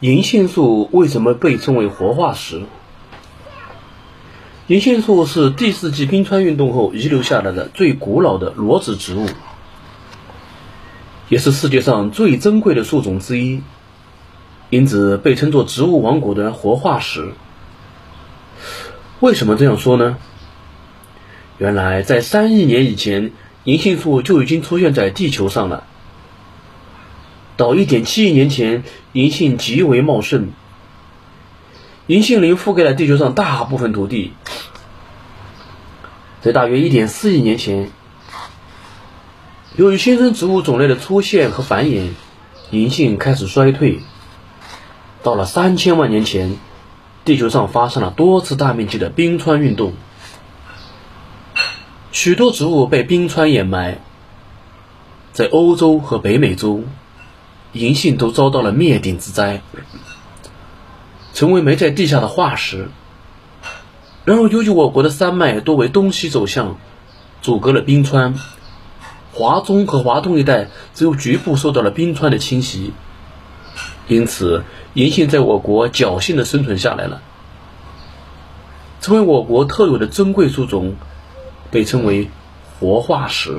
银杏树为什么被称为活化石？银杏树是第四纪冰川运动后遗留下来的最古老的裸子植物，也是世界上最珍贵的树种之一，因此被称作植物王国的活化石。为什么这样说呢？原来在三亿年以前，银杏树就已经出现在地球上了。到一点七亿年前，银杏极为茂盛，银杏林覆盖了地球上大部分土地。在大约一点四亿年前，由于新生植物种类的出现和繁衍，银杏开始衰退。到了三千万年前，地球上发生了多次大面积的冰川运动，许多植物被冰川掩埋，在欧洲和北美洲。银杏都遭到了灭顶之灾，成为埋在地下的化石。然而，由于我国的山脉多为东西走向，阻隔了冰川，华中和华东一带只有局部受到了冰川的侵袭，因此银杏在我国侥幸的生存下来了，成为我国特有的珍贵树种，被称为活化石。